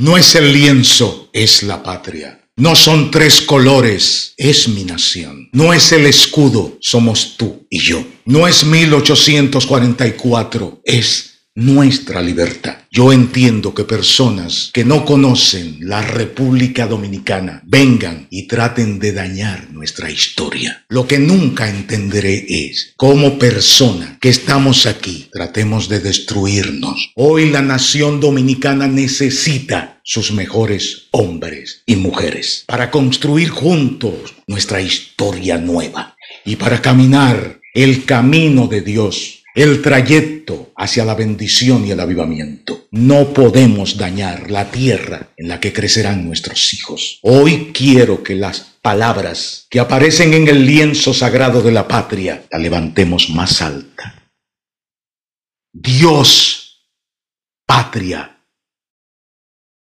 No es el lienzo, es la patria. No son tres colores, es mi nación. No es el escudo, somos tú y yo. No es 1844, es nuestra libertad. Yo entiendo que personas que no conocen la República Dominicana vengan y traten de dañar nuestra historia. Lo que nunca entenderé es cómo persona que estamos aquí tratemos de destruirnos. Hoy la nación dominicana necesita sus mejores hombres y mujeres para construir juntos nuestra historia nueva y para caminar el camino de Dios el trayecto hacia la bendición y el avivamiento. No podemos dañar la tierra en la que crecerán nuestros hijos. Hoy quiero que las palabras que aparecen en el lienzo sagrado de la patria la levantemos más alta. Dios, patria